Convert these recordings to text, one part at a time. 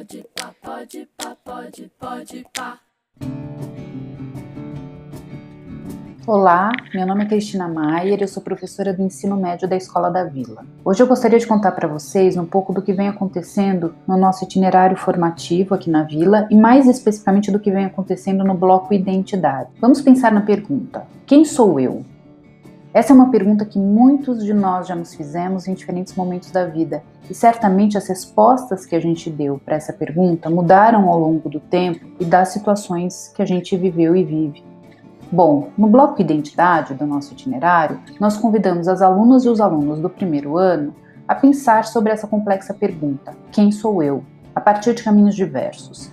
pode pá, pode pá, pode, pode pá. Olá, meu nome é Cristina Maier, eu sou professora do ensino médio da Escola da Vila. Hoje eu gostaria de contar para vocês um pouco do que vem acontecendo no nosso itinerário formativo aqui na Vila e mais especificamente do que vem acontecendo no bloco Identidade. Vamos pensar na pergunta: quem sou eu? Essa é uma pergunta que muitos de nós já nos fizemos em diferentes momentos da vida, e certamente as respostas que a gente deu para essa pergunta mudaram ao longo do tempo e das situações que a gente viveu e vive. Bom, no bloco Identidade do nosso itinerário, nós convidamos as alunas e os alunos do primeiro ano a pensar sobre essa complexa pergunta: quem sou eu? a partir de caminhos diversos.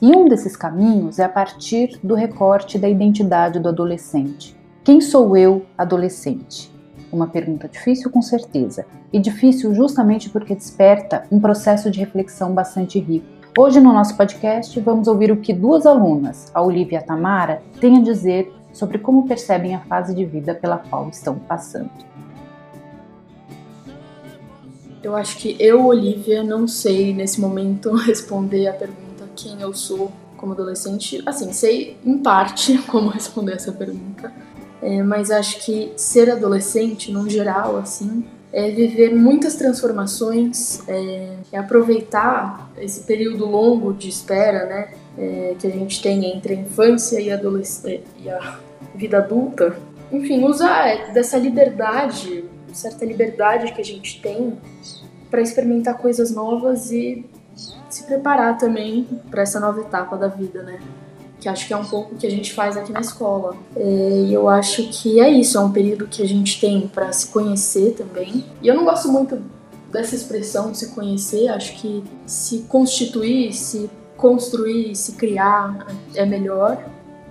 E um desses caminhos é a partir do recorte da identidade do adolescente. Quem sou eu, adolescente? Uma pergunta difícil, com certeza, e difícil justamente porque desperta um processo de reflexão bastante rico. Hoje, no nosso podcast, vamos ouvir o que duas alunas, a Olivia e a Tamara, têm a dizer sobre como percebem a fase de vida pela qual estão passando. Eu acho que eu, Olivia, não sei nesse momento responder a pergunta quem eu sou como adolescente. Assim, sei em parte como responder essa pergunta é, mas acho que ser adolescente, no geral, assim, é viver muitas transformações, é, é aproveitar esse período longo de espera, né, é, que a gente tem entre a infância e a, e a vida adulta. Enfim, usar dessa liberdade, certa liberdade que a gente tem para experimentar coisas novas e se preparar também para essa nova etapa da vida, né? Que acho que é um pouco o que a gente faz aqui na escola. É, e eu acho que é isso, é um período que a gente tem para se conhecer também. E eu não gosto muito dessa expressão de se conhecer, acho que se constituir, se construir, se criar é melhor,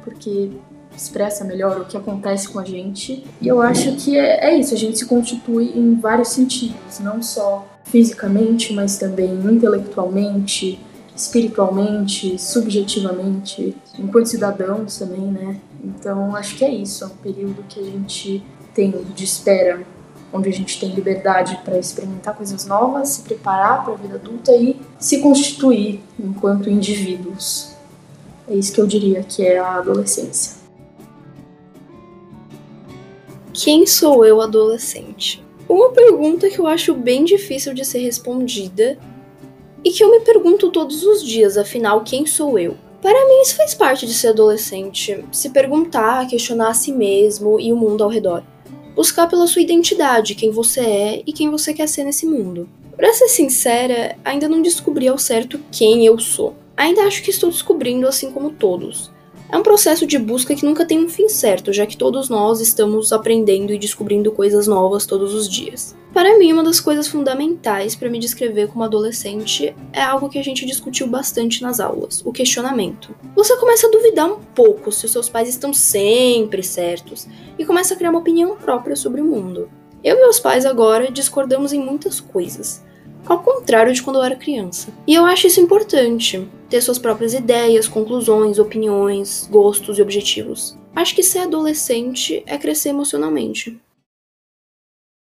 porque expressa melhor o que acontece com a gente. E eu acho que é, é isso, a gente se constitui em vários sentidos, não só fisicamente, mas também intelectualmente, espiritualmente, subjetivamente, enquanto cidadãos também, né? Então acho que é isso, é um período que a gente tem de espera, onde a gente tem liberdade para experimentar coisas novas, se preparar para a vida adulta e se constituir enquanto indivíduos. É isso que eu diria que é a adolescência. Quem sou eu adolescente? Uma pergunta que eu acho bem difícil de ser respondida e que eu me pergunto todos os dias, afinal, quem sou eu? Para mim, isso faz parte de ser adolescente. Se perguntar, questionar a si mesmo e o mundo ao redor. Buscar pela sua identidade, quem você é e quem você quer ser nesse mundo. Pra ser sincera, ainda não descobri ao certo quem eu sou. Ainda acho que estou descobrindo assim como todos. É um processo de busca que nunca tem um fim certo, já que todos nós estamos aprendendo e descobrindo coisas novas todos os dias. Para mim, uma das coisas fundamentais para me descrever como adolescente é algo que a gente discutiu bastante nas aulas: o questionamento. Você começa a duvidar um pouco se os seus pais estão sempre certos e começa a criar uma opinião própria sobre o mundo. Eu e meus pais agora discordamos em muitas coisas, ao contrário de quando eu era criança. E eu acho isso importante, ter suas próprias ideias, conclusões, opiniões, gostos e objetivos. Acho que ser adolescente é crescer emocionalmente.